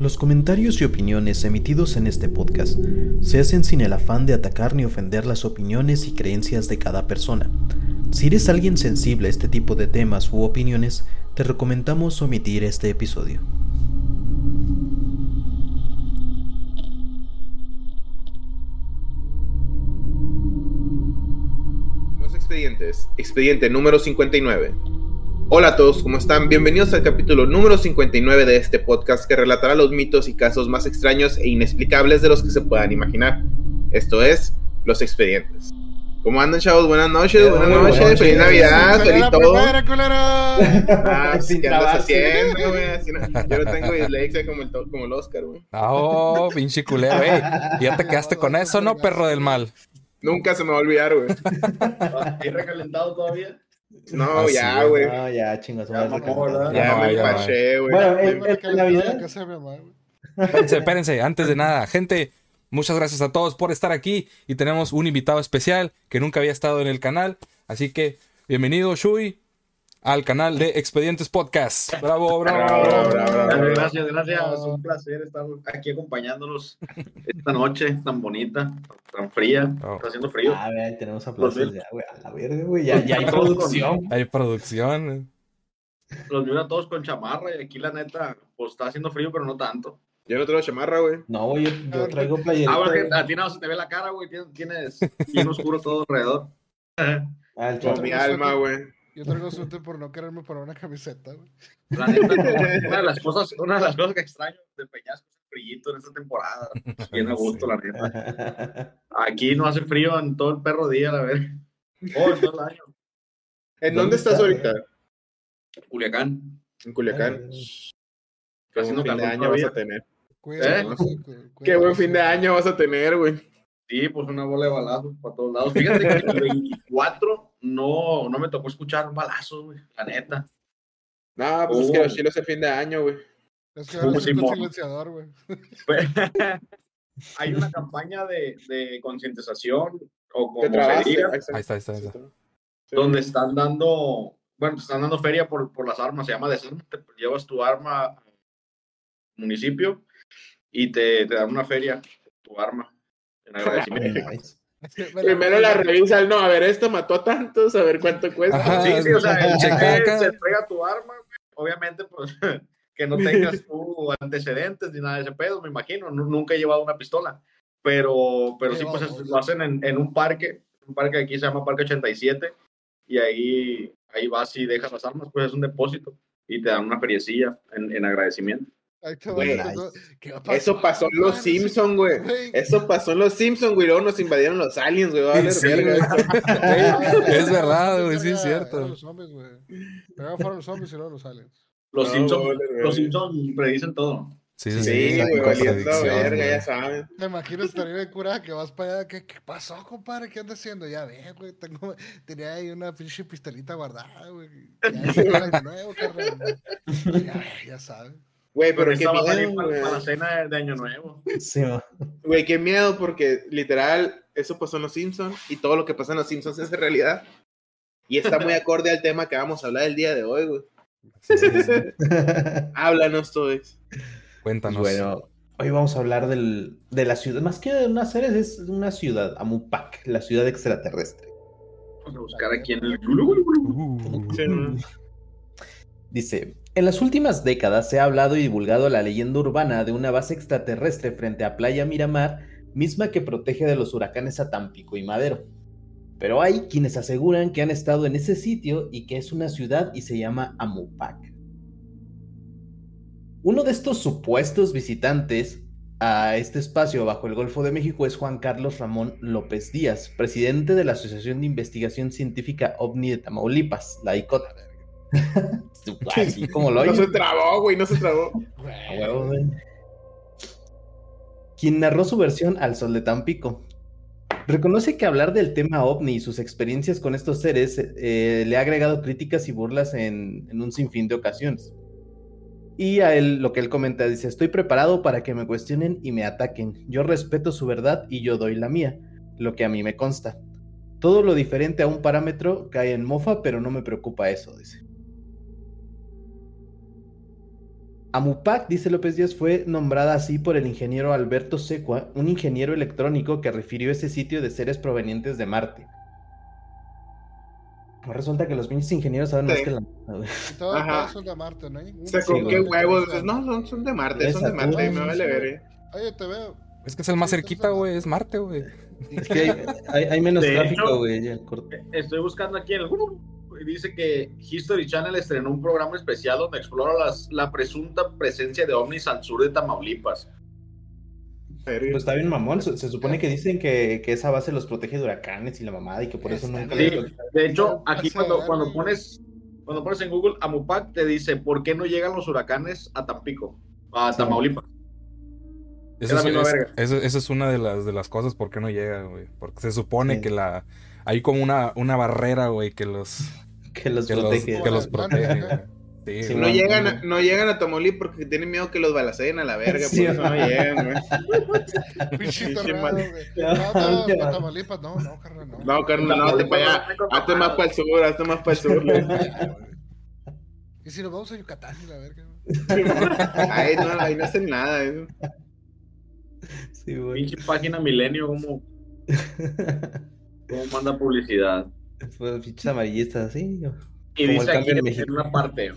Los comentarios y opiniones emitidos en este podcast se hacen sin el afán de atacar ni ofender las opiniones y creencias de cada persona. Si eres alguien sensible a este tipo de temas u opiniones, te recomendamos omitir este episodio. Los expedientes. Expediente número 59. Hola a todos, ¿cómo están? Bienvenidos al capítulo número 59 de este podcast que relatará los mitos y casos más extraños e inexplicables de los que se puedan imaginar. Esto es, Los Expedientes. ¿Cómo andan, chavos? Buenas noches, buenas noches, feliz Navidad, feliz todo. Ah, ¿qué andas haciendo, güey? Así no- Yo no tengo dislexia como el, como el Oscar, güey. Oh, pinche culero, ey. Ya te quedaste con eso, ¿no, perro del mal? Nunca se me va a olvidar, güey. ¿Y recalentado todavía? No, Ah, ya, güey. No, ya, chingas. Ya, ¿verdad? Ya me paché, güey. Bueno, Me- el, el- el Navidad. Espérense, espérense, antes de nada, gente, muchas gracias a todos por estar aquí y tenemos un invitado especial que nunca había estado en el canal, así que bienvenido, Shui, al canal de Expedientes Podcast. Bravo, bravo. Bravo, bravo, bravo. Gracias, gracias. Un placer estar aquí acompañándolos esta noche tan bonita, tan fría. Oh. Está haciendo frío. A ver, tenemos aplausos ya, güey. A la verga, güey. Ya, ya hay producción. Hay producción. Los miro a todos con chamarra y aquí la neta, pues está haciendo frío, pero no tanto. Yo no traigo chamarra, güey. No, güey, yo, yo traigo playerita. Ah, güey. a ti no se te ve la cara, güey. Tienes, tienes bien oscuro todo alrededor. Ah, el Con chavo. mi alma, güey. Yo traigo suerte por no quererme poner una camiseta, güey. La neta, una, de las cosas, una de las cosas que extraño de Peñasco es el frillito en esta temporada. Bien a gusto, la neta. Aquí no hace frío en todo el perro día, la verdad. Oh, en todo el año. ¿En ¿Dónde dónde estás está, ahorita? Culiacán. En Culiacán. Qué Haciendo buen fin de año todavía. vas a tener. Cuídate, ¿Eh? cuídate, Qué buen fin de año vas a tener, güey. Sí, pues una bola de balazos para todos lados. Fíjate que el 24 no, no me tocó escuchar balazos, güey, la neta. No, pues es que los chilos el fin de año, güey. Es que ahora el silenciador, güey. Hay una campaña de, de concientización o como se diga, Ahí está. Ahí está, ahí está, ahí está. Sí. donde están dando, bueno, te están dando feria por, por las armas, se llama Desarma, te llevas tu arma al municipio y te, te dan una feria, tu arma, en agradecimiento. Primero la revisa, no, a ver, esto mató a tantos, a ver cuánto cuesta. Ajá. Sí, sí, o sea, el cheque se entrega tu arma, güey. obviamente, pues, que no tengas tú antecedentes ni nada de ese pedo, me imagino, Nu- nunca he llevado una pistola, pero, pero sí, pues, lo hacen en, en un parque, un parque aquí se llama Parque 87, y ahí, ahí vas y dejas las armas, pues es un depósito, y te dan una feriecilla en, en agradecimiento. Ahí te va, Güey, entonces, ¿qué va a Eso pasó en los Simpsons, güey. Eso pasó en los Simpsons, güey. Luego nos invadieron los aliens, güey. Va a valer Sí, verga güey. esto. Es verdad, güey, sí, es cierto. los zombies, güey. Primero fueron los zombies y luego los aliens. Los No, Simpsons, vale, Simpsons predicen todo. Sí, sí, Sí, sí. güey, valiendo verga, ya saben. Te imaginas estaría de cura que vas para allá. ¿Qué, qué pasó, compadre? ¿Qué andas haciendo? Ya ve, güey. Tengo, tenía ahí una pinche pistolita guardada, güey. Ya nuevo, carnal. Ya, ve, ya sabes. Güey, pero qué salir miedo, para, para la cena de, Año Nuevo. Sí. Güey, qué miedo, porque literal, eso pasó en los Simpsons y todo lo que pasa en los Simpsons es realidad. Y está muy acorde al tema que vamos a hablar el día de hoy, güey. Sí, sí, sí. Háblanos, todos. Cuéntanos. Bueno, hoy vamos a hablar del, de la ciudad. Más que de una serie, es una ciudad, Amupac, la ciudad extraterrestre. Vamos a buscar aquí en el... Uh, Sí, ¿no? Dice, en las últimas décadas se ha hablado y divulgado la leyenda urbana de una base extraterrestre frente a Playa Miramar, misma que protege de los huracanes a Tampico y Madero. Pero hay quienes aseguran que han estado en ese sitio y que es una ciudad y se llama Amupac. Uno de estos supuestos visitantes a este espacio bajo el Golfo de México es Juan Carlos Ramón López Díaz, presidente de la Asociación de Investigación Científica OVNI de Tamaulipas, la ICOT. Así como lo No se trabó, güey, no se trabó. A huevo, güey. Quien narró su versión al sol de Tampico. Reconoce que hablar del tema ovni y sus experiencias con estos seres eh, le ha agregado críticas y burlas en, en un sinfín de ocasiones. Y a él, lo que él comenta, dice, estoy preparado para que me cuestionen y me ataquen. Yo respeto su verdad y yo doy la mía, lo que a mí me consta. Todo lo diferente a un parámetro cae en mofa, pero no me preocupa eso, dice. Amupac, dice López Díaz, fue nombrada así por el ingeniero Alberto Secua, un ingeniero electrónico que refirió ese sitio de seres provenientes de Marte. Pues resulta que los pinches ingenieros saben más que la... güey. Y todos, Ajá. todos son de Marte, ¿no? O sea, con qué huevos. No, son, son de Marte, son de Marte, me no, vale ver. Oye, te veo. Es que es el más cerquita, güey. Es Marte, güey. Es que hay, hay- hay menos De tráfico, güey. ya, corto. Estoy buscando aquí en el y dice que History Channel estrenó un programa especial donde explora las- la presunta presencia de ovnis al sur de Tamaulipas. Pues está bien mamón. Se, se supone que dicen que, que esa base los protege de huracanes y la mamada y que por eso Está nunca... Sí, los- de hecho, aquí cuando, cuando pones cuando pones en Google Amupac te dice ¿por qué no llegan los huracanes a Tampico? A Sí. Tamaulipas. Eso la es, eso una de las, de las cosas por qué no llega, güey. Porque se supone Sí. que la... Hay como una, una barrera, güey, que los, que los que los, protege. que los Como la protege. Sí, güey. No no, llegan, no. a, no llegan a Tamaulipas porque tienen miedo que los balaceen a la verga, Sí, por eso no llegan, mal- güey. No, no, para Tamaulipas, no, no, carnal, no. No, carnal, no, hazte para allá. Hazte más para el sur, hazte más para el sur. Y si nos vamos a Yucatán y la verga. Ay, no, ahí no hacen nada. eso. Sí, güey. Pinche página Milenio, como manda publicidad. Pues, pinches amarillistas, sí. Y Como dice aquí en una parte,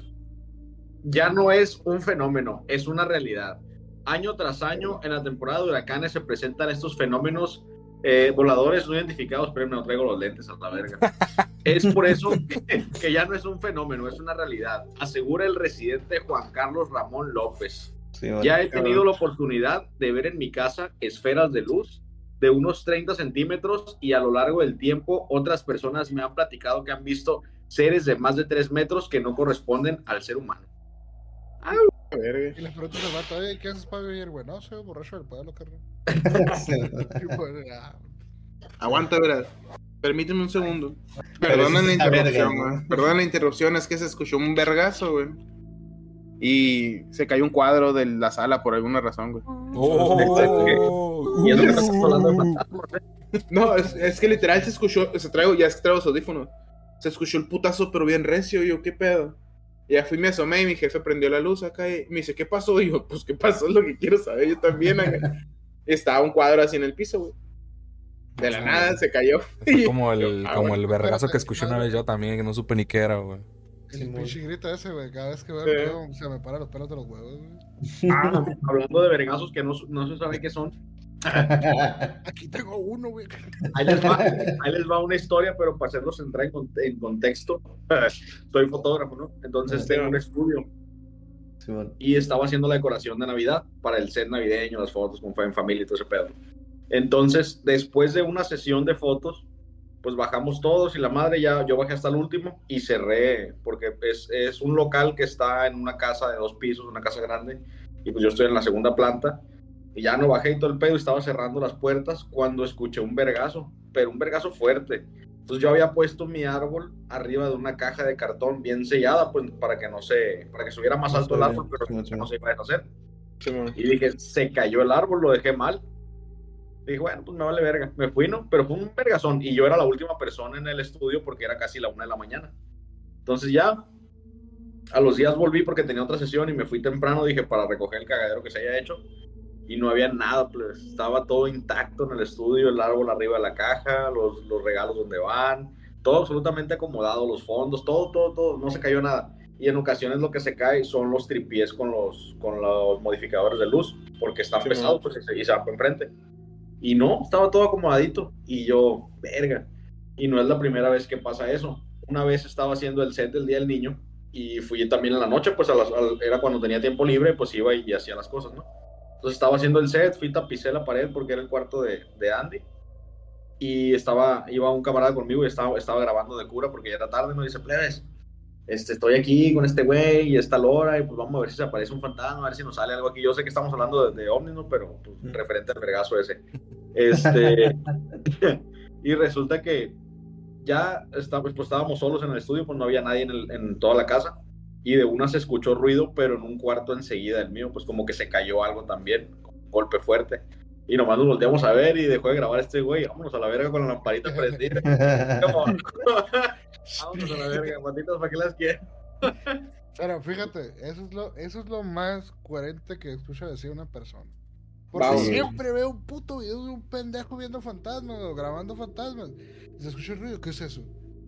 ya no es un fenómeno, es una realidad. Año tras año, en la temporada de huracanes se presentan estos fenómenos eh, voladores no identificados, pero no traigo los lentes a la verga. Es por eso que, que ya no es un fenómeno, es una realidad, asegura el residente Juan Carlos Ramón López. Sí. Ya he tenido la oportunidad de ver en mi casa esferas de luz de unos 30 centímetros y a lo largo del tiempo otras personas me han platicado que han visto seres de más de 3 metros que no corresponden al ser humano. A verga. Y les pregunto al vato, ¿qué haces para vivir, güey? No, soy borracho del pueblo, carnal. Ah, Aguanta, verás. Permíteme un segundo. Perdona la interrupción, güey. Perdona la interrupción, es que se escuchó un vergazo, güey. Y se cayó un cuadro de la sala por alguna razón, güey. Oh, Y eso que no estamos hablando de fantasmas, ¿eh? No, es, es que literal se escuchó, se traigo, ya es que traigo los audífonos. Se escuchó el putazo, pero bien recio. Y yo, ¿qué pedo? Y ya fui, me asomé y mi jefe prendió la luz acá y me dice, ¿qué pasó? Y yo, pues, ¿qué pasó? Es lo que quiero saber yo también. acá. Estaba un cuadro así en el piso, güey. De la nada se cayó. Fue como el, Ah, como bueno. el vergazo que escuché una vez yo también, que no supe ni qué era, güey. El pinche grito ese, güey. Cada vez que veo Sí. el video, se me paran los pelos de los huevos, güey. Ah, hablando de vergazos que no, no se sabe qué son. Aquí tengo uno, güey. Ahí les, va, ahí les va una historia, pero para hacerlos entrar en, en contexto, soy fotógrafo, ¿no? Entonces Sí, tengo un estudio Sí, bueno. y estaba haciendo la decoración de Navidad para el set navideño, las fotos con en familia y todo ese pedo. Entonces, después de una sesión de fotos, pues bajamos todos y la madre ya, yo bajé hasta el último y cerré, porque es, es un local que está en una casa de dos pisos, una casa grande, y pues yo estoy en la segunda planta, y ya no bajé y todo el pedo, y estaba cerrando las puertas cuando escuché un vergazo, pero un vergazo fuerte. Entonces yo había puesto mi árbol arriba de una caja de cartón bien sellada, pues para que no se, para que subiera más alto el árbol, pero no se iba a deshacer. Y dije, se cayó el árbol, lo dejé mal. Dije, bueno, pues me vale verga. Me fui, ¿no? Pero fue un vergazón. Y yo era la última persona en el estudio porque era casi la una de la mañana. Entonces ya, a los días volví porque tenía otra sesión y me fui temprano, dije, para recoger el cagadero que se haya hecho. Y no había nada, pues estaba todo intacto en el estudio, el árbol arriba de la caja, los, los regalos donde van, todo absolutamente acomodado, los fondos, todo, todo, todo, no se cayó nada. Y en ocasiones lo que se cae son los tripiés con los, con los modificadores de luz, porque están Sí, pesados pues, y se, van para enfrente. Y no, estaba todo acomodadito. Y yo, verga. Y no es la primera vez que pasa eso. Una vez estaba haciendo el set del Día del Niño y fui también en la noche, pues era cuando tenía tiempo libre, pues iba y hacía las cosas, ¿no? Entonces estaba haciendo el set, fui tapicé la pared porque era el cuarto de, de Andy. Y estaba, iba un camarada conmigo y estaba, estaba grabando de cura porque ya era tarde. Y dice, plebes, este, estoy aquí con este güey y esta lora y pues vamos a ver si se aparece un fantasma, a ver si nos sale algo aquí. Yo sé que estamos hablando de, de ovnis, ¿no? Pero pues, Mm. referente al vergazo ese. Este, y resulta que ya está, pues, pues, estábamos solos en el estudio, pues no había nadie en, el- en toda la casa. Y de una se escuchó ruido, pero en un cuarto enseguida del mío, pues como que se cayó algo también, un golpe fuerte. Y nomás nos volteamos a ver y dejó de grabar este güey, vámonos a la verga con la lamparita prendida. Como, vámonos a la verga, patitas, ¿para qué las quieren? Pero fíjate, eso es lo, eso es lo más coherente que escucho decir una persona. Porque Vamos. siempre veo un puto video de un pendejo viendo fantasmas o grabando fantasmas. Y se escucha el ruido, ¿qué es eso?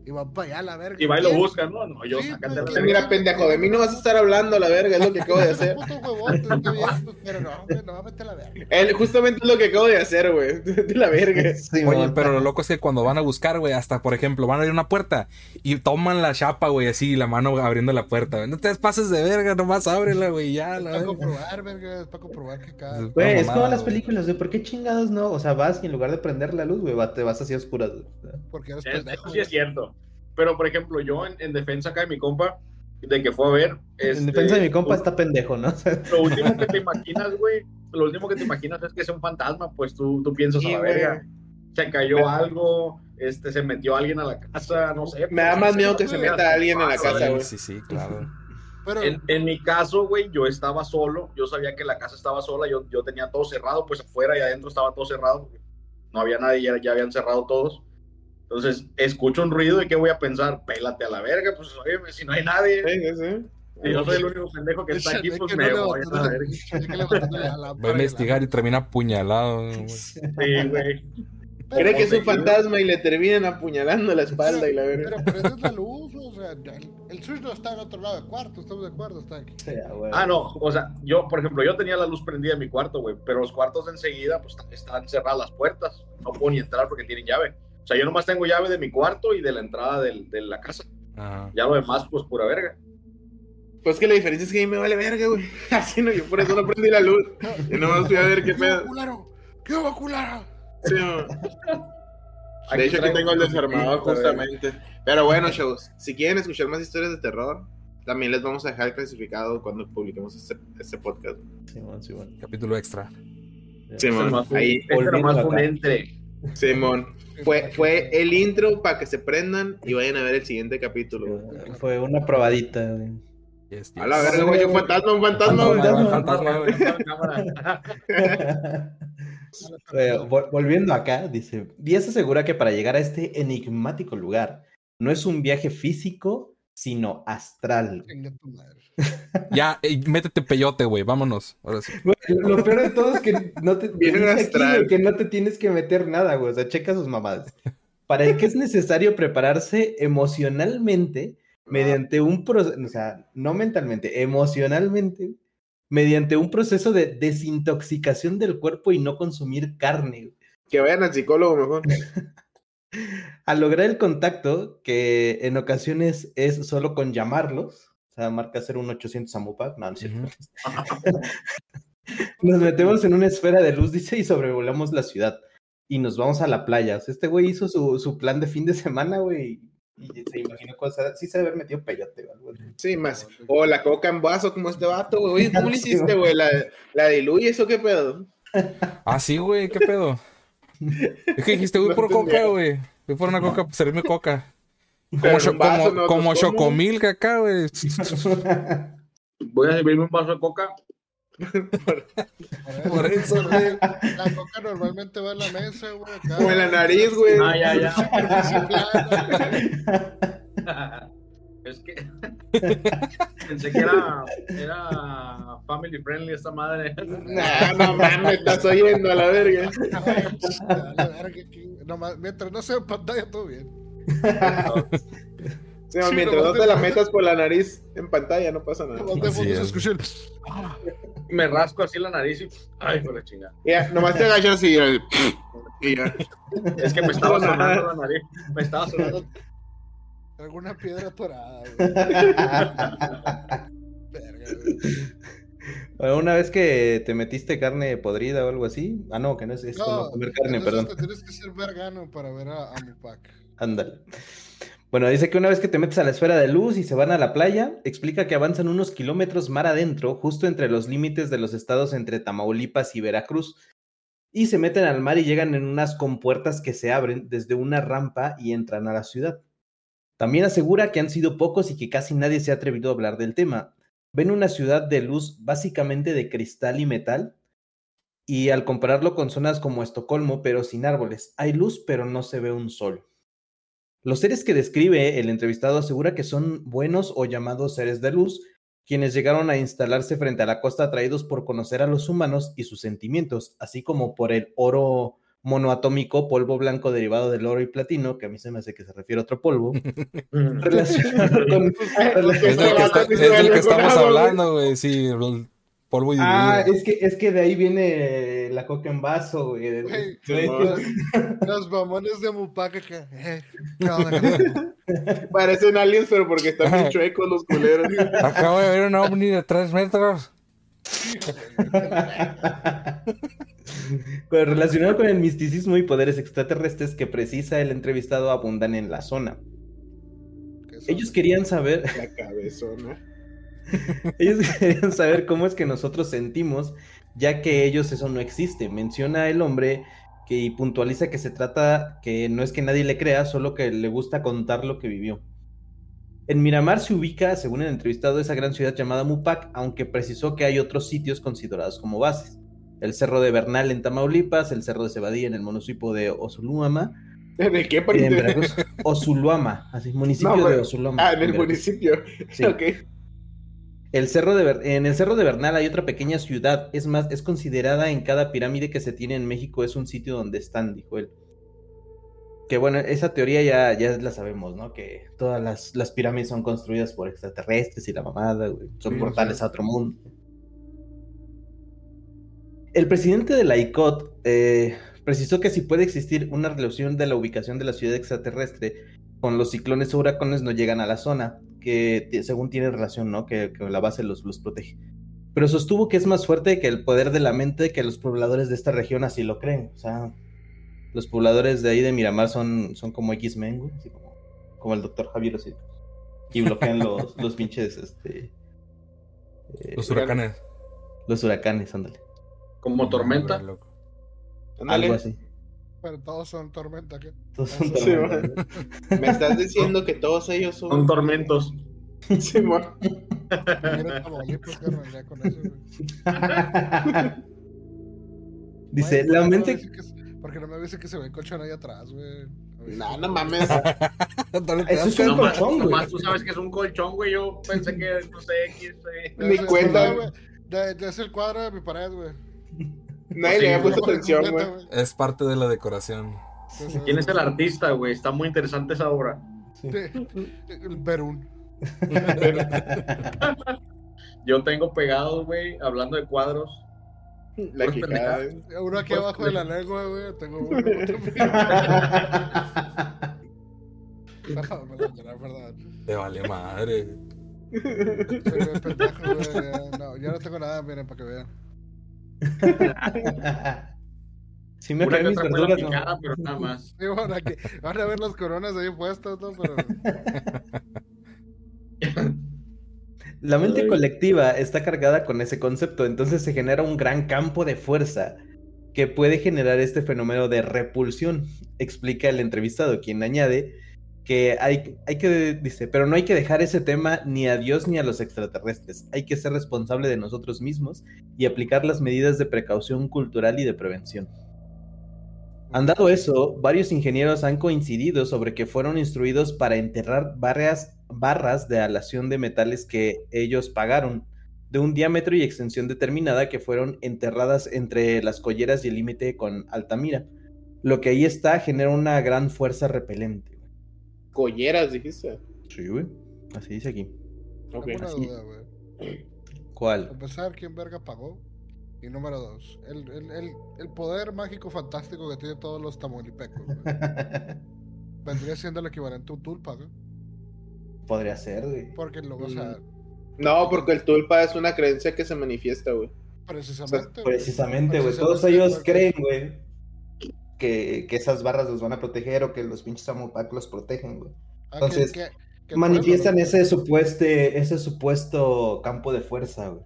Y va para allá a la verga. Y va y lo ¿Quién? busca, ¿no? No, yo, Sí, la pues, verga. Mira, pendejo, de mí no vas a estar hablando, la verga, es lo que acabo de hacer. Puto huevón, pues, pero no, hombre, no va a meter la verga. Él, justamente es lo que acabo de hacer, güey. De la verga. Sí, Oye, pero lo loco es que cuando van a buscar, güey, hasta por ejemplo, van a abrir una puerta y toman la chapa, güey, así, la mano abriendo la puerta. güey. No te pases de verga, nomás ábrela, güey, ya, Es la para verga. comprobar, verga, es para comprobar que cada... Pues, Güey, es como las güey. películas, de ¿por qué chingados no? O sea, vas y en lugar de prender la luz, güey, va- te vas así a oscuras. güey. Porque eres Es- pendejo. Eso sí es cierto. Pero, por ejemplo, yo en, en defensa acá de mi compa, de que fue a ver. En este, defensa de mi compa lo- está pendejo, ¿no? Sea, Lo último que te imaginas, güey, lo último que te imaginas es que es un fantasma, pues tú, tú piensas Sí, a la verga. Se cayó algo, este, se metió alguien a la casa, no sé. Me da pues, más miedo que se meta alguien en la casa, güey. sí, sí, claro. Pero, En, en mi caso, güey, yo estaba solo, yo sabía que la casa estaba sola, yo, yo tenía todo cerrado, pues afuera y adentro estaba todo cerrado, no había nadie, ya, ya habían cerrado todos. Entonces, escucho un ruido y ¿qué voy a pensar? Pélate a la verga, pues oye, si no hay nadie, Sí, y yo soy el único pendejo que está aquí, pues me voy a la verga. Va a investigar y termina apuñalado. güey. Sí, güey. Cree que es un fantasma y le terminan apuñalando la espalda y la verga. Pero, pero esa es la luz, o sea, el, el switch no está en otro lado del cuarto, estamos de acuerdo, está aquí. sí, ah, no, o sea, yo, por ejemplo, yo tenía la luz prendida en mi cuarto, güey, pero los cuartos de enseguida, pues están cerradas las puertas, no puedo ni entrar porque tienen llave. O sea, yo nomás tengo llave de mi cuarto y de la entrada del- de la casa. Ajá. Ya lo demás, pues pura verga. Pues que la diferencia es que a mí me vale verga, güey. Así no, yo por eso no prendí la luz. Y nomás fui a ver qué ¿Qué hubo, pedo. ¿Qué culero? Sí, no. De hecho, aquí tengo el desarmador justamente. Pero bueno, shows, si quieren escuchar más historias de terror, también les vamos a dejar clasificado cuando publiquemos este, este podcast. Simón, Simón. Capítulo extra. Simón, Este nomás fue- ahí, este nomás fue un acá. entre. Simón. Fue, fue el intro para que se prendan y vayan a ver el siguiente capítulo. güey. Fue una probadita, güey. Yes, A la yes. verga, güey, un fantasma, un fantasma, güey. Fantasma. Fantasma, güey. Cámara. Vol- volviendo acá, dice, Díaz asegura que para llegar a este enigmático lugar no es un viaje físico, sino astral. Ya, métete peyote, güey. Vámonos. Ahora sí. Güey, Lo peor de todo es que no te, aquí, que no te tienes que meter nada, güey. O sea, checa sus mamadas. Para el que es necesario prepararse emocionalmente mediante un proceso, o sea, no mentalmente, emocionalmente, mediante un proceso de desintoxicación del cuerpo y no consumir carne. güey. Que vayan al psicólogo mejor. Al lograr el contacto, que en ocasiones es solo con llamarlos, o sea, marca 01800 Amupac, no, no es cierto. Nos metemos en una esfera de luz, dice, y sobrevolamos la ciudad. Y nos vamos a la playa. O sea, este güey hizo su, su plan de fin de semana, güey. Y se imaginó cosas. Sí se debe haber metido peyote, algo así. Sí, más. O la coca en vaso como este vato, güey. ¿cómo le hiciste, güey? ¿La, la diluyes o qué pedo? Ah, sí, güey. ¿Qué pedo? Es que dijiste, voy por coca, güey. Voy por una coca, pues servirme coca. Como, cho- vaso, como, ¿no? como Pues, ¿cómo? chocomilk acá, güey. Voy a servirme un vaso de coca. Por eso, güey. La coca normalmente va en la mesa, güey. Como en la nariz, güey. Ah, ya, ya. Es que pensé que era, era family friendly esta madre. Nah, no mames, estás oyendo a la verga. A la verga, aquí. Nomás, mientras no sea en pantalla, todo bien. Sí, Sí, mientras no te la metas por la nariz en pantalla, no pasa nada. El... Me rasco así la nariz y. Ay, por la chingada. Ya, nomás te agachas y, y ya. Es que me estaba sonando la nariz. Me estaba sonando. Alguna piedra atorada, güey. Verga, güey. Una vez que te metiste carne podrida o algo así. Ah, no, que no es esto, no, comer carne, perdón. te tienes que ser vergano para ver a, a Mupac. Ándale. Bueno, dice que una vez que te metes a la esfera de luz y se van a la playa, explica que avanzan unos kilómetros mar adentro, justo entre los límites de los estados entre Tamaulipas y Veracruz, y se meten al mar y llegan en unas compuertas que se abren desde una rampa y entran a la ciudad. También asegura que han sido pocos y que casi nadie se ha atrevido a hablar del tema. Ven una ciudad de luz básicamente de cristal y metal, y al compararlo con zonas como Estocolmo, pero sin árboles, hay luz, pero no se ve un sol. Los seres que describe el entrevistado asegura que son buenos o llamados seres de luz, quienes llegaron a instalarse frente a la costa atraídos por conocer a los humanos y sus sentimientos, así como por el oro monoatómico, polvo blanco derivado del oro y platino, que a mí se me hace que se refiere a otro polvo, relacionado con... Es del que, está- es del que estamos hablando, güey. Sí, el polvo y Ah, es que, es que de ahí viene la coca en vaso, güey. Los, los mamones de Mupac acá. Eh. Parecen aliens, pero porque están bien chuecos los culeros. Acabo de ver un ovni de tres metros. Relacionado con el misticismo y poderes extraterrestres que precisa el entrevistado abundan en la zona. Ellos querían saber, La cabezona. ellos querían saber cómo es que nosotros sentimos, ya que ellos eso no existe. Menciona el hombre que y puntualiza que se trata que no es que nadie le crea, solo que le gusta contar lo que vivió. En Miramar se ubica, según el entrevistado, esa gran ciudad llamada Mupac, aunque precisó que hay otros sitios considerados como bases. El Cerro de Bernal en Tamaulipas, el Cerro de Cebadilla en el municipio de Osuluama, ¿De qué en parte? Veracruz, Osuluama, así, municipio No, de. Osuluama. Ah, en el municipio. Sí. Ok. El cerro de Ber- en el Cerro de Bernal hay otra pequeña ciudad, es más, es considerada en cada pirámide que se tiene en México, es un sitio donde están, dijo él. Que bueno, esa teoría ya, ya la sabemos, ¿no? Que todas las, las pirámides son construidas por extraterrestres y la mamada, güey. Son Sí, portales sí. a otro mundo. El presidente de la ICOT eh, precisó que si puede existir una relación de la ubicación de la ciudad extraterrestre con los ciclones o huracanes no llegan a la zona, que según tiene relación, ¿no? Que, que la base los, los protege. Pero sostuvo que es más fuerte que el poder de la mente que los pobladores de esta región así lo creen. O sea, los pobladores de ahí de Miramar son, son como X-Men, güey, así como, como el doctor Javier así. Y bloquean los, los pinches, este... eh, Los huracanes. los huracanes, ándale. Como tormenta. Algo así. Pero todos son tormenta, ¿qué? Todos son Sí, tormentas. Me estás diciendo que todos ellos Son son. tormentos. Sí, güey. Dice, la ¿por qué no me mente... dice que se- Porque no me dice que se ve el colchón ahí atrás, güey. No, no mames. Eso es un colchón, güey. nomás tú sabes que es un colchón, güey. Yo pensé que, no sé, X. Ni Ese- cuenta, güey, de- de- Es el cuadro de mi pared, güey. Nadie le había puesto atención, güey. Es parte de la decoración. ¿Quién es el artista, güey? Está muy interesante esa obra. Sí. El Perún. Yo tengo pegados, güey, hablando de cuadros. La. Uno aquí abajo de la lengua, güey. Tengo uno. perdón. Te vale madre. Soy bien pendejo, güey. ya, No, yo no tengo nada, miren, para que vean. Si me que mis verduras, no. picada, pero nada más. Sí, bueno, aquí, van a ver las coronas ahí puestas, ¿no? Pero La mente Ay. colectiva está cargada con ese concepto, entonces se genera un gran campo de fuerza que puede generar este fenómeno de repulsión, explica el entrevistado, quien añade que hay, hay que, dice, pero no hay que dejar ese tema ni a Dios ni a los extraterrestres, hay que ser responsable de nosotros mismos y aplicar las medidas de precaución cultural y de prevención. Han dado eso, varios ingenieros han coincidido sobre que fueron instruidos para enterrar barras, barras de alación de metales que ellos pagaron, de un diámetro y extensión determinada que fueron enterradas entre las colleras y el límite con Altamira. Lo que ahí está genera una gran fuerza repelente. Colleras, dijiste. Sí, güey. Así dice aquí. Ok. así. duda, güey. ¿Cuál? empezar, ¿quién verga pagó? Y número dos, el, el, el, el poder mágico fantástico que tienen todos los tamaulipecos, güey. Vendría siendo el equivalente a un tulpa, güey. Podría ser, güey. Porque luego, o sea, No, porque el tulpa es una creencia que se manifiesta, güey. precisamente. güey. Precisamente, güey. Todos ellos creen, güey, que, que esas barras los van a proteger o que los pinches Amopac los protegen, güey. Ah, entonces, Manifiestan ese supuesto, ese supuesto campo de fuerza, güey.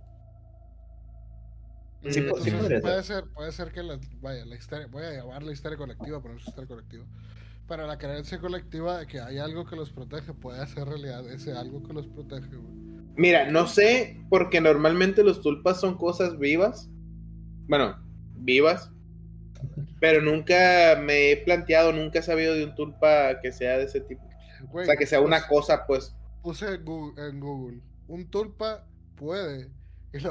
Sí, podría puede ser. ser, puede ser que la, vaya, la histeria, voy a llamar la histeria colectiva, pero no es histeria colectiva. Para la creencia colectiva de que hay algo que los protege, puede hacer realidad ese algo que los protege, güey. Mira, no sé, porque normalmente los tulpas son cosas vivas. Bueno, vivas. Pero nunca me he planteado, nunca he sabido de un tulpa que sea de ese tipo. Güey, O sea, que sea una puse- cosa, pues. Puse en Google, en Google, un tulpa puede.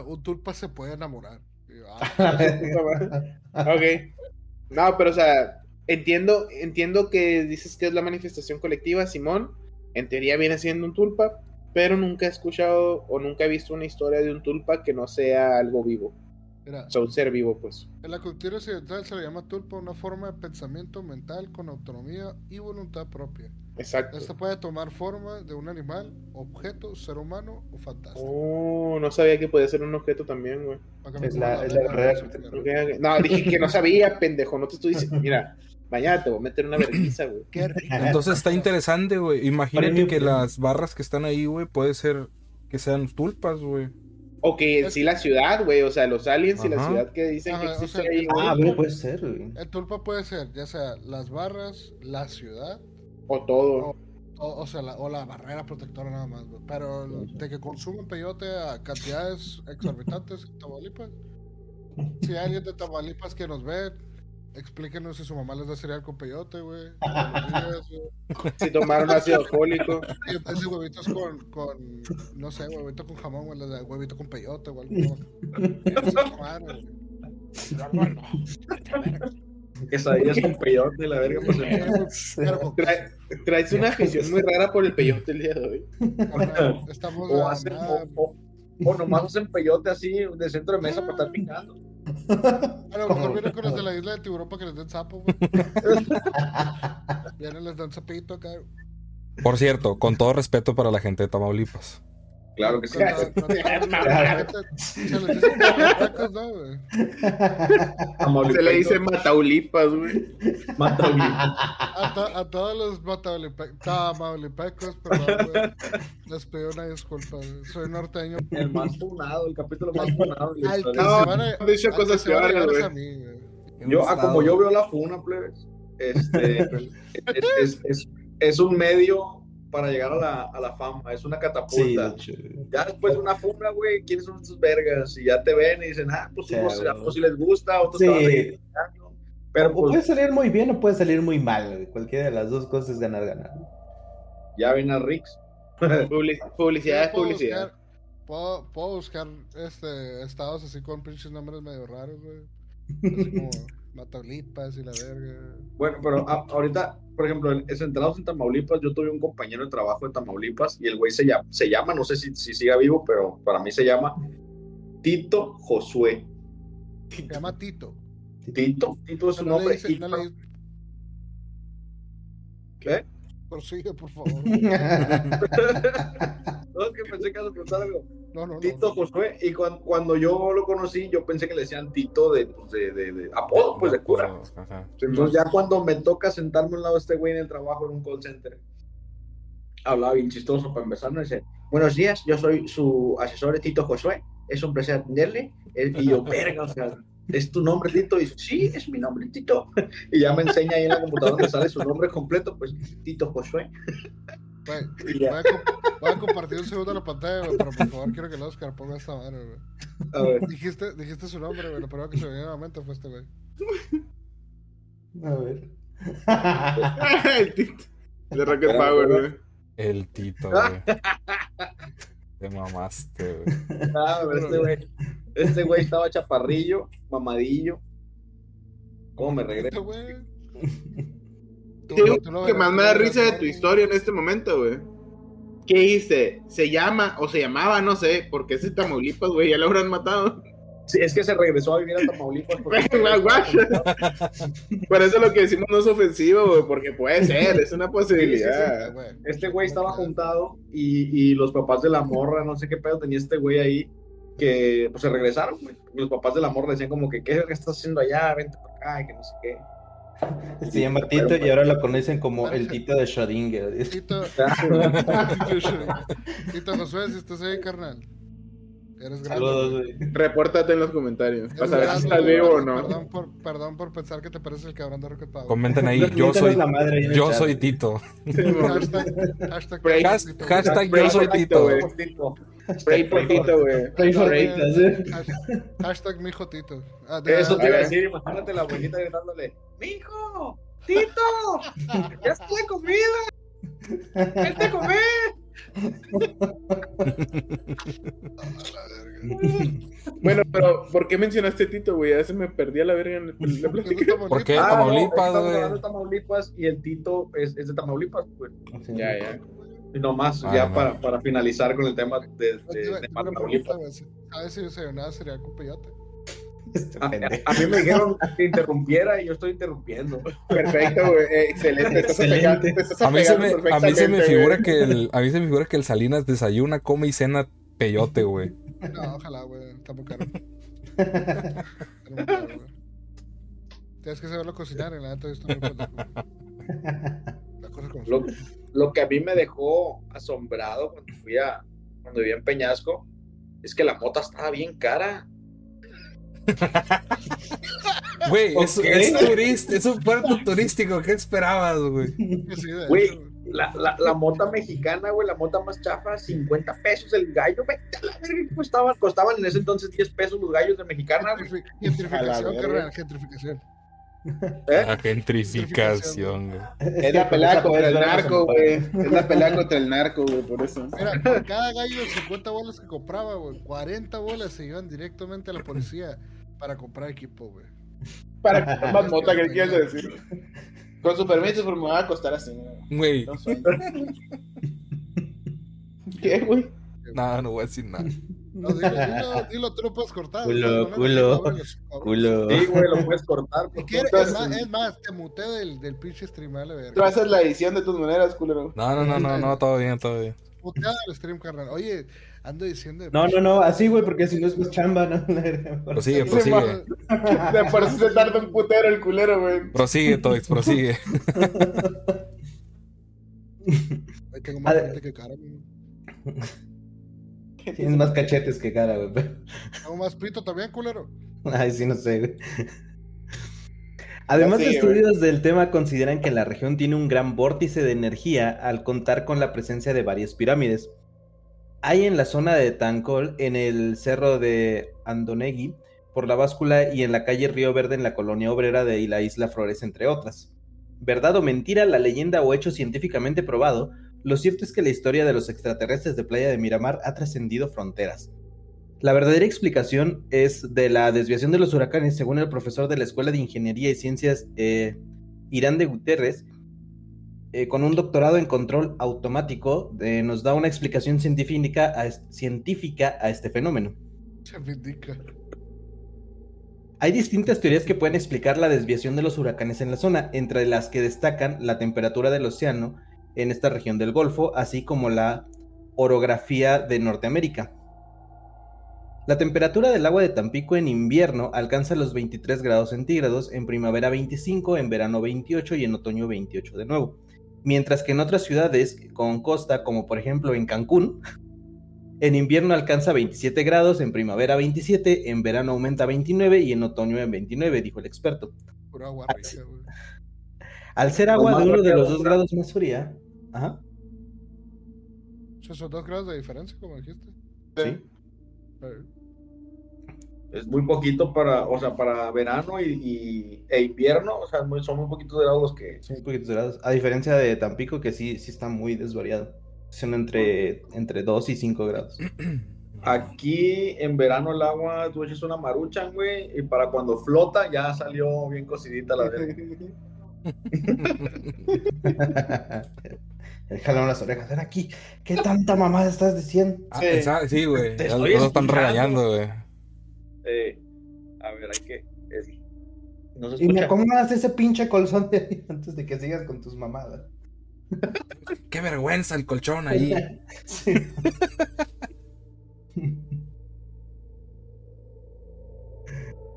Un tulpa se puede enamorar. Yo, ah, Ok. No, pero o sea, entiendo, entiendo que dices que es la manifestación colectiva, Simón. En teoría viene siendo un tulpa, pero nunca he escuchado o nunca he visto una historia de un tulpa que no sea algo vivo. Mira, O sea, un ser vivo, pues. en la cultura occidental se le llama tulpa una forma de pensamiento mental con autonomía y voluntad propia. Exacto. Esta puede tomar forma de un animal, objeto, ser humano o fantástico. Oh, no sabía que podía ser un objeto también, güey. Es la- es la verdadera no dije que no sabía, pendejo. No te estoy diciendo. Mira, mañana te voy a meter una vergüenza, güey. Entonces está interesante, güey. Imagínate que las barras que están ahí, güey, puede ser que sean tulpas, güey. O que en sí la ciudad, güey. O sea, los aliens y la Ajá. ciudad que dicen que Ajá, o existe sea, ahí. Ah, güey, puede ser, güey. El tulpa puede ser ya sea las barras, la ciudad, O todo. o, o sea, la, o la barrera protectora nada más, güey. Pero de que consumen peyote a cantidades exorbitantes en Tamaulipas. Si hay alguien de Tamaulipas que nos ve, explíquenos si su mamá les da cereal con peyote, güey. Si tomaron ácido fólico. Y en vez de huevitos con, con, no sé, huevito con jamón, güey, huevito con peyote o algo. Quesadillas con peyote la verga. Pues, Trae- traes una afición muy rara por el peyote el día de hoy. Estamos o, hacen, o- o nomás hacen peyote así de centro de mesa para estar picando. A lo mejor vienen con los de la isla del tiburón para que les den sapo, güey. Vienen, les dan sapito acá. Por cierto, con todo respeto para la gente de Tamaulipas. Claro que sí. Se le dice Mataulipas, güey. Mata un A, to- a todos los tamaulipecos, perdón, güey. Les pido una disculpa, güey. Soy norteño. El más funado, el capítulo más funado. Al que. No, se van a, han dicho cosas se van a peores, güey. a mí, güey. Yo, ah, como yo veo la funa, plebes, este, es, es, es, es un medio para llegar a la, a la fama, es una Sí, catapulta. de hecho. ya después de una funa, güey, ¿quiénes son estos vergas? Y ya te ven y dicen, ah, pues Sí, unos, a unos sí les gusta, otros Sí. te van reivindicando. Pero O puede pues salir muy bien o puede salir muy mal, güey. Cualquiera de las dos cosas es ganar, ganar. ya ven a Rix. Publi- publicidad es publicidad. buscar- Puedo, puedo buscar este, estados así con pinches nombres medio raros, güey. Así como Mataulipas y la verga. Bueno, pero a- ahorita, por ejemplo, en, en Centrados en Tamaulipas, yo tuve un compañero de trabajo de Tamaulipas y el güey se llama, se llama no sé si, si siga vivo, pero para mí se llama Tito Josué. Se llama Tito. Tito, Tito es su No nombre. dice- y- no le dice- ¿Qué? Prosigue, por favor. No, es que pensé que ibas a preguntar algo. No, no, no. Tito Josué, y cuan- cuando yo lo conocí, yo pensé que le decían Tito de, pues, de, de- de apodo, pues de cura. Ajá. Entonces ya cuando me toca sentarme al lado de este güey en el trabajo en un call center, hablaba bien chistoso para empezar, me dice, buenos días, yo soy su asesor Tito Josué, es un placer atenderle, El- y yo, verga, o sea, ¿es tu nombre Tito? Y dice, sí, es mi nombre Tito, y ya me enseña ahí en la computadora donde sale su nombre completo, pues Tito Josué, Voy, a comp- voy a compartir un segundo la pantalla, güey, pero por favor quiero que el Oscar ponga esta madre, güey. a ver, Dijiste, dijiste su nombre, güey. Lo primero que se me vino a la mente fue este, güey. A ver. El tito. De Rocket Power, güey. El Tito, güey. Te mamaste, güey. Ah, pero este güey, este güey estaba chaparrillo, mamadillo, ¿cómo me Este, regreso? güey. Tú- ¿Qué es lo que verás, más me da risa de tu historia en este momento, güey? ¿Qué dijiste? ¿Se llama o se llamaba? No sé, porque ese Tamaulipas, güey, ya lo habrán matado. Sí, es que se regresó a vivir a Tamaulipas. Por eso lo que decimos no es ofensivo, güey, porque puede ser, es una Sí, posibilidad. güey. Este güey estaba juntado y, y los papás de la morra, no sé qué pedo tenía este güey ahí, que pues se regresaron, güey. Los papás de la morra decían como que, ¿qué estás haciendo allá? Vente para acá, y que no sé qué. Se llama Tito y ahora lo conocen como el Tito de Schrödinger. Tito. Tito Josué, si estás ahí, carnal. Eres grande. Saludos, güey. güey. Repórtate en los comentarios para saber si grande, estás vivo o no. Perdón por, perdón por pensar que te parece el cabrón de Rocket Power. Comenten ahí, yo soy, yo soy Tito. Sí. Hashtag, hashtag, Pray- Tito, hashtag Pray yo soy Tito. güey. Pray por Tito, güey. Pray for Tito, sí. Hashtag- Hashtag mi hijo Tito. Ah, Eso te iba a decir, imagínate la abuelita gritándole, ¡Mijo! ¡Tito! ¡Ya está la comida! ¡Vente a comer! Bueno, pero ¿por qué mencionaste Tito, güey? A veces me perdí a la verga en el- la plática. ¿Por qué? Ah, no, Tamaulipas, estamos güey. hablando de Tamaulipas y el Tito es, es de Tamaulipas, güey. Ya, ya. Y nomás, Ah, ya no. para, para finalizar con el tema de, de, a Tamaulipas. güey, ¿Sabes si desayunaba cereal con peyote? Este A, a mí me dijeron que interrumpiera y yo estoy interrumpiendo. Perfecto, güey. Eh, Excelente. Te estás A mí, se me, apegando a mí se me perfectamente, figura güey. que el, a mí se me figura que el Salinas desayuna, come y cena peyote, güey. No, ojalá, güey. Está muy caro. Está muy caro, güey. Tienes que saberlo cocinar, en la neta lo que a mí me dejó asombrado cuando fui a, cuando vivía en Peñasco, es que la mota estaba bien cara. Güey, es, Ok. es turista, es un puerto turístico. ¿Qué esperabas, güey? Güey. La, la, la mota mexicana, güey, la mota más chafa, 50 pesos el gallo, vete a la verga, que costaban, costaban en ese entonces 10 pesos los gallos de mexicana, güey. Gentrificación, carnal, gentrificación. ¿Eh? La gentrificación, güey. Es la pelea contra el narco, güey. Es la pelea contra el narco, güey, por eso. Mira, por cada gallo de 50 bolas que compraba, güey, 40 bolas se iban directamente a la policía para comprar equipo, güey. Para que más mota que quieres decir. Con su permiso, pero me va a costar así. güey. Güey, No. ¿Qué, güey? nada, no voy a decir nada. No, dilo, dilo, dilo, tú lo puedes cortar. Culo, güey, no, culo, no, no, no, no, no, Culo. Sí, güey, lo puedes cortar. Pues, quieres, tú- es más, es más, te muté del, del pinche stream, vale, Tú verga. haces la edición de tus maneras, culero. No, no, no, no, no, todo bien, todo bien. Muteado el stream, carnal. Oye, ando diciendo. de No, no, no, así, güey, porque si no es más chamba, ¿no? Prosigue, prosigue. por eso se tarda un putero el culero, güey. Prosigue, Toix, prosigue. Ay, Tengo más A- gente que cara, güey. Tienes más cachetes que cara, güey. Tengo más pito también, culero. Ay, sí, no sé, güey. Además de Sí, güey. estudios del tema, consideran que la región tiene un gran vórtice de energía al contar con la presencia de varias pirámides. Hay en la zona de Tancol, en el cerro de Andonegui, por la báscula y en la calle Río Verde en la colonia obrera de la isla Flores, entre otras. Verdad o mentira, la leyenda o hecho científicamente probado, lo cierto es que la historia de los extraterrestres de Playa de Miramar ha trascendido fronteras. La verdadera explicación es de la desviación de los huracanes, según el profesor de la Escuela de Ingeniería y Ciencias eh, Irán de Guterres, eh, con un doctorado en control automático, eh, nos da una explicación científica a, científica a este fenómeno. Hay distintas teorías que pueden explicar la desviación de los huracanes en la zona, entre las que destacan la temperatura del océano en esta región del Golfo, así como la orografía de Norteamérica. La temperatura del agua de Tampico en invierno alcanza los 23 grados centígrados, en primavera 25, en verano 28 y en otoño 28 de nuevo. Mientras que en otras ciudades con costa, como por ejemplo en Cancún, en invierno alcanza 27 grados, en primavera 27, en verano aumenta a 29 y en otoño en 29, dijo el experto. Pura agua rica, sí. güey. Al ser agua de uno de los dos grados más fría, ajá, sea, son dos grados de diferencia, como dijiste. sí, Eh, Es muy poquito para, o sea, para verano y, y- e invierno, o sea, muy- son muy poquitos grados los que... son un poquito grados. A diferencia de Tampico, que sí, sí está muy desvariado. Son entre, entre 2 y 5 grados. Aquí en verano el agua, tú echas una maruchan, güey, y para cuando flota ya salió bien cocidita la verga. Jalaron las orejas. Ven aquí. ¿Qué tanta mamada estás diciendo? Ah, Sí. esa- sí, güey. Te estoy están regañando, güey. Eh, a ver, hay que... es- no se Y me acomodas ese pinche colzón de ahí antes de que sigas con tus mamadas. Qué vergüenza el colchón ahí. Sí.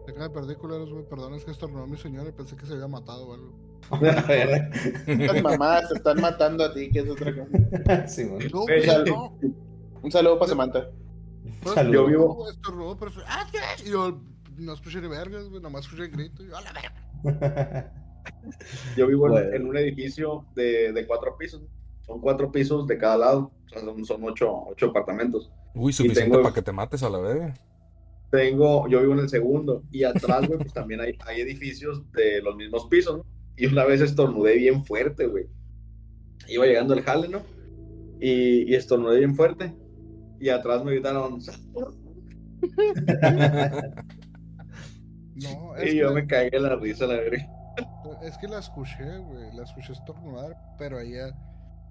De perder, culeros, güey. Perdón, es que estornudó mi señor y pensé que se había matado o algo. A ver. Las mamás te están matando a ti, que es otra cosa. Sí, bueno. No, güey, ya- no. Un saludo para Samantha. Pues, Salud. Yo vivo- Estornudó, pero ¡ah, qué! Y yo no escuché ni vergas, güey. Nomás escuché el grito. Y yo, ¡a la verga! Yo vivo en, Bueno. en un edificio de, de cuatro pisos. Son cuatro pisos de cada lado. O sea, son, son ocho, ocho apartamentos. Uy, suficiente tengo- para que te mates a la verga. Tengo, yo vivo en el segundo. Y atrás, güey, pues también hay, hay edificios de los mismos pisos, ¿no? Y una vez estornudé bien fuerte, güey. Iba llegando el jale, ¿no? Y, y estornudé bien fuerte. Y atrás me gritaron, No, es y yo que, me cagué en la risa, la verga. es que la escuché, güey. La escuché estornudar, pero ella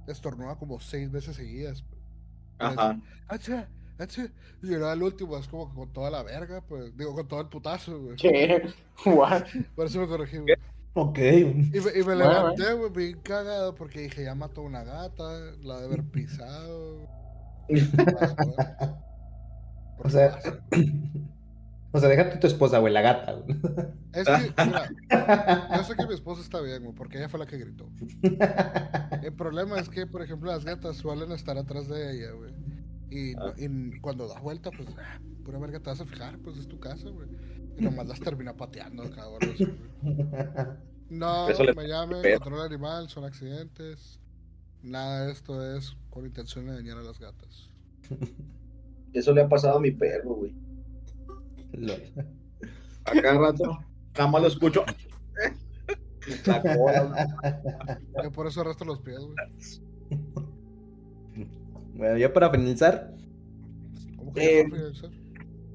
estornuda como seis veces seguidas. Ajá. Achá, achá. Y luego al último es como que con toda la verga, pues. Digo, con todo el putazo, güey. ¿Qué? What? Por eso me corregí, güey. Ok. Y me, y me levanté, güey, bien cagado, porque dije, ya mató una gata, la de haber pisado. ¿Qué pasó, güey? ¿Por O sea, o sea, déjate tu esposa, güey, la gata. güey. Es que, mira, yo sé que mi esposa está bien, güey, porque ella fue la que gritó. El problema es que, por ejemplo, las gatas suelen estar atrás de ella, güey. Y, Ah. y cuando da vuelta, pues, ah, pura verga te vas a fijar, pues es tu casa, güey. Y nomás las termina pateando, cabrón. eso. No, Eso le me llamen, control animal, son accidentes. Nada de esto es con intención de dañar a las gatas. Eso le ha pasado a mi perro, güey. A cada rato, nada más lo escucho. La cola, güey. Yo por eso arrastro los pies, güey. Bueno, ya para finalizar, ¿Cómo que Eh, ya, profe, César?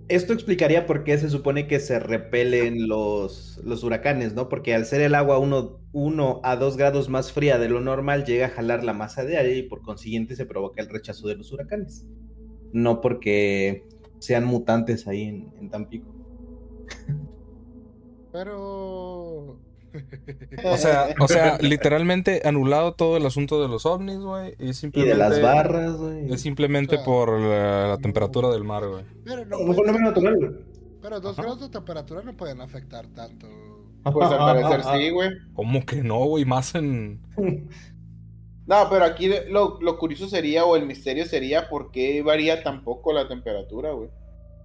esto explicaría por qué se supone que se repelen los, los huracanes, ¿no? Porque al ser el agua 1 a 2 grados más fría de lo normal, llega a jalar la masa de aire y por consiguiente se provoca el rechazo de los huracanes. No porque sean mutantes ahí en, en Tampico. Pero. O sea, o sea, literalmente anulado todo el asunto de los ovnis, güey. Y de las barras, güey. Es simplemente O sea, por la, la temperatura del mar, güey. Pero, no güey. pero dos Ajá. grados de temperatura no pueden afectar tanto. Pues al parecer sí, güey. ¿Cómo que no, güey? Más en. No, pero aquí lo, lo curioso sería, o el misterio sería, por qué varía tan poco la temperatura, güey.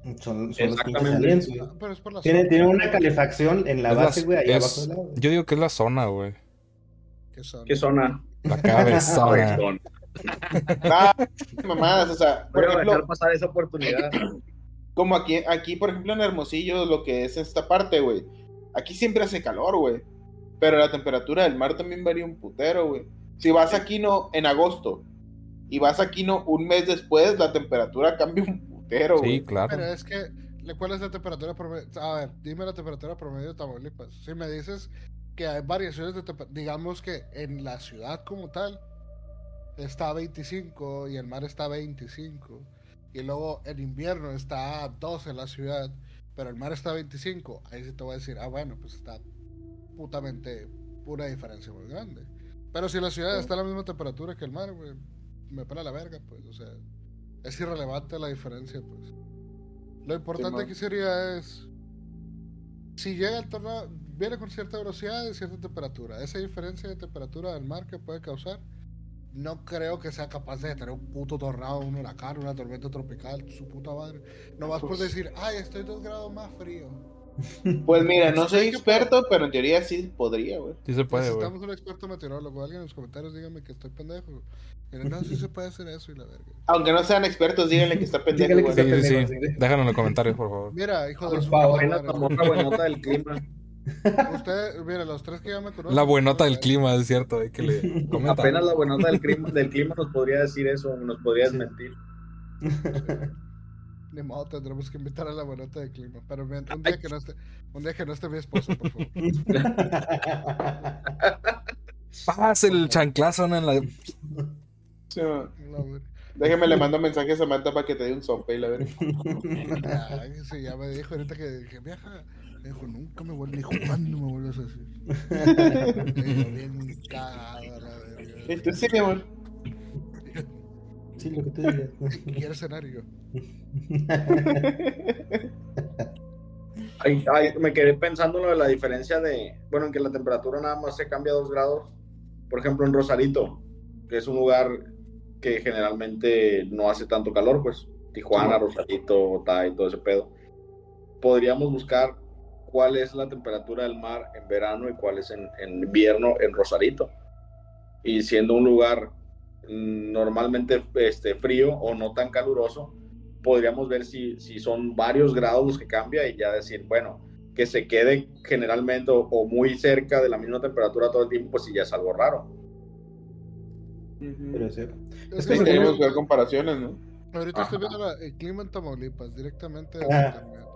Son, son los pinches Exactamente. aliens, güey. Pero es por la Tiene, zona. tiene una calefacción en la es base, la- güey, allá es- abajo del agua. Yo digo que es la zona, güey. ¿Qué zona? La cabezona. Cabezón. Ah, mamadas, o sea, por ejemplo, dejar pasar esa oportunidad. como aquí, aquí, por ejemplo, en Hermosillo, lo que es esta parte, güey. Aquí siempre hace calor, güey. Pero la temperatura del mar también varía un putero, güey. Si vas aquí no en agosto y vas aquí no un mes después, la temperatura cambia un putero, Sí, güey. claro. Pero es que, ¿le- ¿cuál es la temperatura promedio? A ver, dime la temperatura promedio de Tamaulipas. Si me dices que hay variaciones de temperatura, digamos que en la ciudad como tal está a 25 y el mar está a 25. Y luego en invierno está a 12 en la ciudad, pero el mar está a 25. Ahí sí te voy a decir, ah, bueno, pues está putamente una diferencia muy grande. Pero si la ciudad está a la misma temperatura que el mar, güey, me pela la verga, pues, o sea, es irrelevante la diferencia, pues. Lo importante Simón. aquí sería es, si llega el tornado, viene con cierta velocidad y cierta temperatura. Esa diferencia de temperatura del mar que puede causar, no creo que sea capaz de tener un puto tornado, un huracán, una tormenta tropical, su puta madre. No vas por Pues- decir, ay, estoy dos grados más frío. Pues mira, no soy experto, pero en teoría sí podría, güey. Sí se puede, güey. Necesitamos un experto meteorólogo. Alguien en los comentarios dígame que estoy pendejo. Miren, no, sí se puede hacer eso y la verga. Aunque no sean expertos, díganle que está pendejo, que Sí, sí, pendejo, sí. sí. Déjalo en los comentarios, por favor. Mira, hijo de Por su favor. madre. tomó una buenota del clima. Usted, mira, los tres que ya me conocen. La buenota del clima, es cierto, hay que le comenta. Apenas la buenota del clima, del clima nos podría decir eso, nos podría desmentir. Ni modo, tendremos que invitar a la buenota de clima. Pero bien, un día que no esté, un día que no esté mi esposa, por favor. Pasa el chanclazo ¿no? en la. Sí. Déjeme le mando mensaje a Samantha para que te dé un sope y la sí, ya me dijo ahorita que, que viaja. Dijo, nunca me vuelves, dijo, ¿cuándo me vuelves a decir? Bien cagado, la verga. ¿Esto sí, mi amor? Sí, lo que tú digas. ¿Quieres escenario? Ay, ay, me quedé pensando en lo de la diferencia de, bueno, en que la temperatura nada más se cambia dos grados. Por ejemplo, en Rosarito, que es un lugar que generalmente no hace tanto calor, pues Tijuana, Rosarito, Otay, todo ese pedo. Podríamos buscar cuál es la temperatura del mar en verano y cuál es en, en invierno en Rosarito. Y siendo un lugar normalmente este, frío o no tan caluroso, podríamos ver si, si son varios grados los que cambia y ya decir, bueno, que se quede generalmente o, o muy cerca de la misma temperatura todo el tiempo, pues si ya es algo raro. Pero. Es que, Porque queremos ver comparaciones, ¿no? Ahorita estoy Ajá. viendo la- el clima en Tamaulipas directamente Ah. desde internet.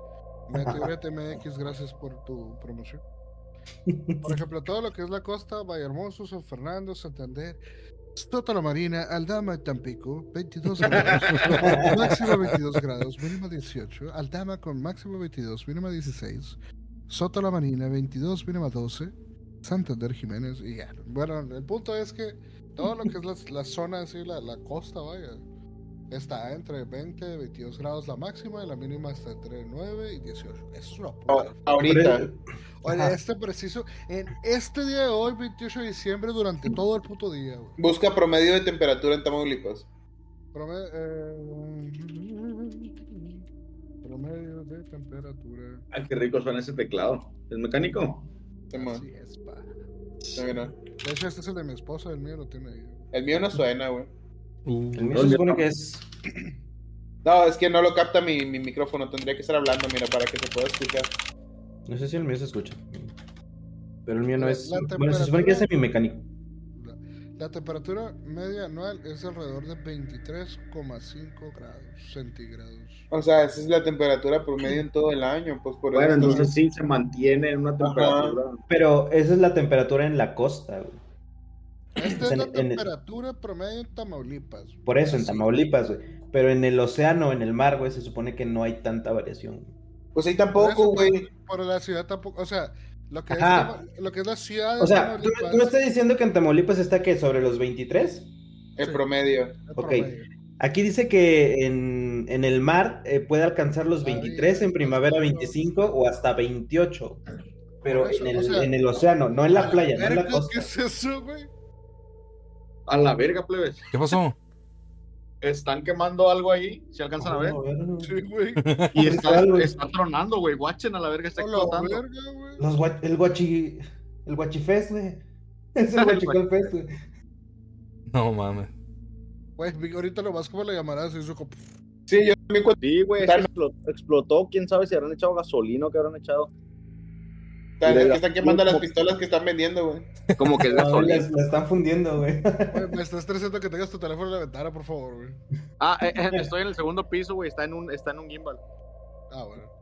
Meteorite MX, gracias por tu promoción. Por ejemplo, todo lo que es la costa, Vallehermoso, San Fernando, Santander, Sota la Marina, Aldama y Tampico, 22 grados, máximo 22 grados, mínimo 18, Aldama con máximo 22, mínimo 16, Sota la Marina, 22, mínimo 12, Santander, Jiménez, y ya. Bueno, el punto es que todo lo que es la, la zona, así, la, la costa, vaya, está entre 20 y 22 grados la máxima y la mínima está entre 9 y 18. Eso es una puta. A- ahorita. Oye, Ajá. este preciso, en este día de hoy, 28 de diciembre, durante todo el puto día, güey. Busca promedio de temperatura en Tamaulipas. Prome- eh, promedio de temperatura. Ay, qué rico suena ese teclado. ¿Es mecánico? Así es, pa. De hecho, este es el de mi esposa, el mío lo tiene ahí. El mío no suena, güey. Uh, El mío se supone que es. No, es que no lo capta mi, mi micrófono. Tendría que estar hablando, mira, para que se pueda escuchar. No sé si el mío se escucha. Pero el mío no La- es. la Bueno, se supone que es semimecánico. La, la temperatura media anual es alrededor de 23,5 grados centígrados. O sea, esa es la temperatura promedio en todo el año. Pues por Bueno, entonces sí se mantiene en una temperatura. Pero esa es la temperatura en la costa, güey. Esta es la en- temperatura promedio en Tamaulipas. güey. Por eso, en. Tamaulipas, güey. Pero en el océano, en el mar, güey, se supone que no hay tanta variación. Pues ahí tampoco, güey. Por la ciudad tampoco, o sea, lo que, es, Ajá. Lo que es la ciudad de O sea, ¿tú, Tamaulipas, tú me estás diciendo que en Tamaulipas está que sobre los 23? El Sí. promedio. el ok. promedio. Aquí dice que en, en el mar eh, puede alcanzar los Ay, 23, en primavera mío. 25 o hasta 28. Pero eso, en, el, o sea, en el océano, no en la playa, no en la costa. ¿Qué es eso, güey? A la verga, plebes. ¿Qué pasó? Están quemando algo ahí, si alcanzan a ver. Sí, güey. Y Es está, tronando, güey. Guachen a la verga, está la explotando. verga, güey. Los el guachi. El guachifest, güey. Es el guachicol fest, güey. No mames. Güey, ahorita lo más como le llamarás, hizo como... Sí, yo también cuando Sí, güey, explotó, explotó. Quién sabe si habrán echado gasolina o qué habrán echado. Están, quemando las pistolas que están vendiendo, güey. Como que es No, la, la están fundiendo, güey. Me está estresando que tengas tu teléfono en la ventana, por favor, güey. Ah, eh, eh, estoy en el segundo piso, güey. Está en un, está en un gimbal. Ah, bueno.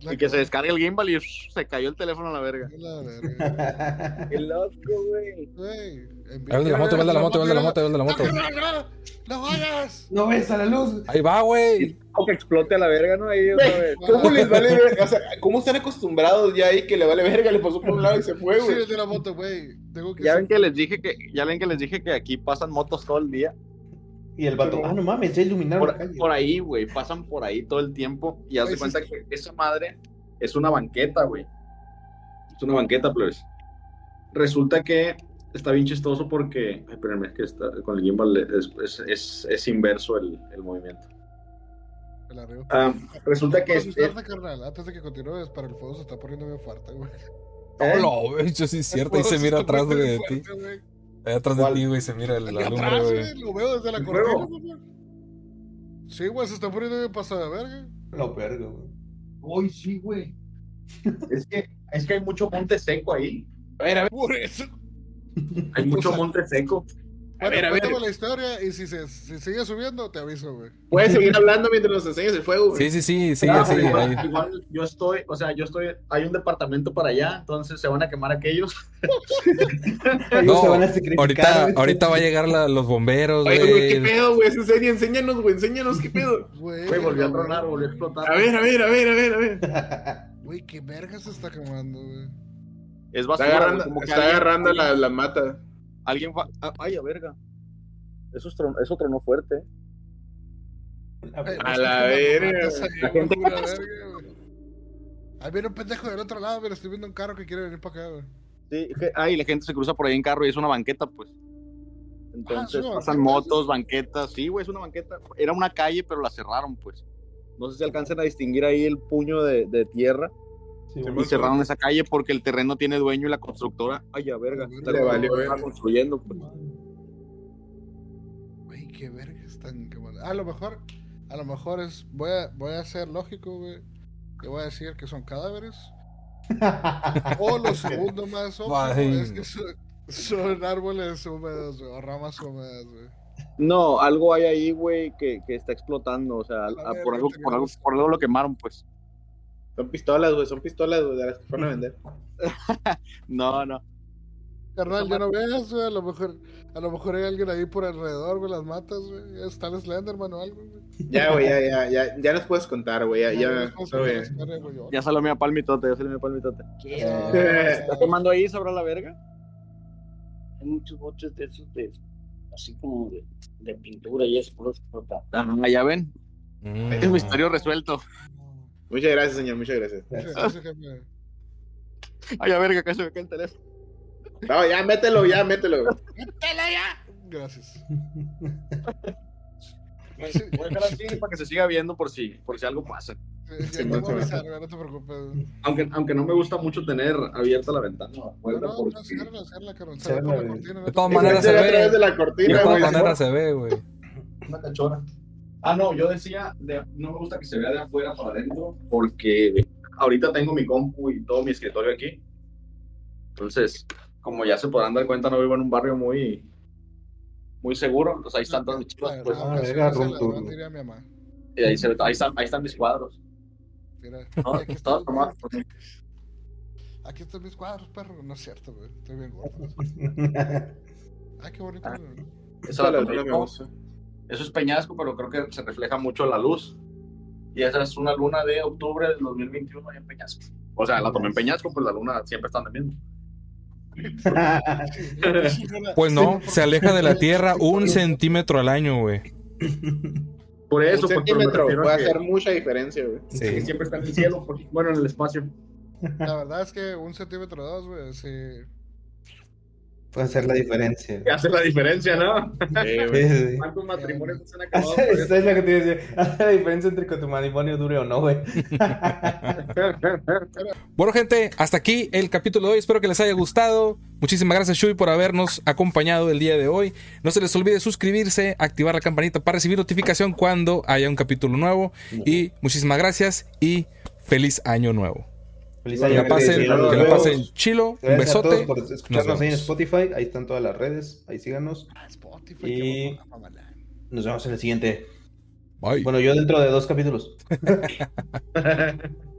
La Y que se descargue el gimbal y se cayó el teléfono a la verga. La verga. Qué loco, güey. Vende la moto, vende la moto, vende la moto, vende la moto. ¡No vayas! no ves a la luz. Ahí va, güey. O que explote a la verga, ¿no? Ahí otra vez. ¿Cómo les vale verga? O sea, ¿cómo están acostumbrados ya ahí que le vale verga? Le pasó por un lado y se fue, Sí, güey. el de la moto, güey. Tengo que Ya ser- ven que les dije que, ya ven que les dije que aquí pasan motos todo el día. Y el vato, ah, no mames, ya iluminaron la Por, calle. por ahí, güey, pasan por ahí todo el tiempo y haz de Güey, cuenta sí. que esa madre es una banqueta, güey. Es una banqueta, pues. Resulta que está bien chistoso porque, ay, espérenme, es que está, con el gimbal es, es, es, es inverso el, el movimiento. Ah, resulta que Puedes es, usarte, carnal, antes de que continúes, para el fuego se está poniendo bien fuerte, güey. ¿Eh? Hola, güey. Eso sí es cierto. Ahí El se mira atrás, de bien ti. Ahí atrás de ¿Cuál? ti, güey, se mira el- la Aquí lumbre, atrás, güey. Lo veo desde la ¿El cortina, güey. Sí, güey, se está poniendo bien pasado de verga. Lo verga, güey. Uy, sí, güey. Es que, es que hay mucho monte seco ahí. A ver, a ver. Por eso. Hay mucho O sea, monte seco. A Bueno, ver, a ver. la historia y si, se, si sigue subiendo, te aviso, güey. Puedes seguir hablando mientras nos enseñas el fuego, güey. Sí, sí, sí, sí, Ah, sí. igual, igual yo estoy, o sea, yo estoy, hay un departamento para allá, entonces se van a quemar aquellos. Ellos No, se van a Ahorita, ahorita va a llegar la- los bomberos, Oye, güey, ¿qué pedo, güey? Es en serio, enséñanos, güey, enséñanos, ¿qué pedo? Güey, Güey, volvió a tronar, volvió a explotar. A ver, a ver, a ver, a ver, a ver. Güey, qué verga se está quemando, güey. Es Está basura, agarrando, güey, como que está alguien- agarrando la, la mata. Alguien fa- ah, ay, a verga. Eso, es tron- eso tronó fuerte. A la verga. ahí, La güey, gente- pura verga, güey. Ahí viene un pendejo del otro lado, mira, estoy viendo un carro que quiere venir para acá, güey. Sí, que, ay, la gente se cruza por ahí en carro y es una banqueta, pues. Ah, Entonces ¿es una pasan motos, banquetas. Sí, güey, es una banqueta. Era una calle, pero la cerraron, pues. No sé si alcancen a distinguir ahí el puño de, de tierra. Sí, Y cerraron esa calle porque el terreno tiene dueño y la constructora, ay, a verga, Le valió está construyendo, pues. Güey, qué verga están. A lo mejor, a lo mejor es, voy a, voy a ser lógico, güey. Y voy a decir que son cadáveres. O lo segundo más obvio es que son, son árboles húmedos, güey, o ramas húmedas, güey. No, algo hay ahí, güey, que, que está explotando. O sea, a- por, algo, te por, algo, por algo lo quemaron, pues. Son pistolas, güey, son pistolas, güey, de las que fueron a vender. No, no. Carnal, ya no veas, güey. A lo mejor, a lo mejor hay alguien ahí por alrededor, güey, las matas, güey. Está el Slenderman o algo, güey. Ya, güey, ya, ya, ya, ya nos puedes contar, güey, ya, ya. Ya salió mi palmitote, ya salió mi palmitote. Ah, ¿Estás tomando ahí sobre la verga? Hay muchos botes de esos de así como de, de pintura y eso, por eso explota. Ah, ya ven. Mm. Es misterio resuelto. Muchas gracias, señor, muchas gracias. Muchas gracias, jefe. Ay, a verga, casi me cae el teléfono. No, ya, mételo, ya, mételo. Gracias. Voy a dejar así para que se siga viendo por si, por si algo pasa. Ya Sí, avisar, no te preocupes. Aunque, aunque no me gusta mucho tener abierta la ventana No, no, no, De todas maneras se ve. de la De cortina, todas maneras se ve, güey. una cachora. Ah, no, yo decía, de- no me gusta que se vea de afuera para adentro porque ahorita tengo mi compu y todo mi escritorio aquí. Entonces, como ya se podrán dar cuenta, no vivo en un barrio muy muy seguro. Entonces ahí están todas mis chivas, pues, Ah, y ahí, se ahí, están, ahí están mis cuadros. Mira, Todos- aquí, están, todos tomados por mí. aquí están mis cuadros, perro. No es cierto, güey. Estoy bien gordo. Ay, qué bonito, Ah. güey. Esa Esa Eso es peñasco, pero creo que se refleja mucho la luz. Y esa es una luna de octubre del 2021 ahí en Peñasco. O sea, la tomé en Peñasco, pues la luna siempre está viendo. Pues no, se aleja de la Tierra un centímetro al año, güey. Por eso, Un pues, centímetro a puede que- hacer mucha diferencia, güey. Sí. siempre está en el cielo, porque- bueno, en el espacio. La verdad es que un centímetro o dos, güey, sí. Puede hacer la diferencia. Hace la diferencia, ¿no? Sí, güey. ¿Cuántos matrimonios se han acabado? Esa es lo que te iba a decir. Hace la diferencia entre que tu matrimonio dure o no, güey. Bueno, gente, hasta aquí el capítulo de hoy. Espero que les haya gustado. Muchísimas gracias, Shui, por habernos acompañado el día de hoy. No se les olvide suscribirse, activar la campanita para recibir notificación cuando haya un capítulo nuevo. Y muchísimas gracias y feliz año nuevo. Feliz Que año. la pasen, que la vemos. pasen chilo. Un Gracias a todos besote. por Nos escucharnos ahí en. Spotify. Ahí están todas las redes. Ahí síganos. Ah, Spotify, Y-. Nos vemos en el siguiente. Bye. Bueno, yo dentro de dos capítulos.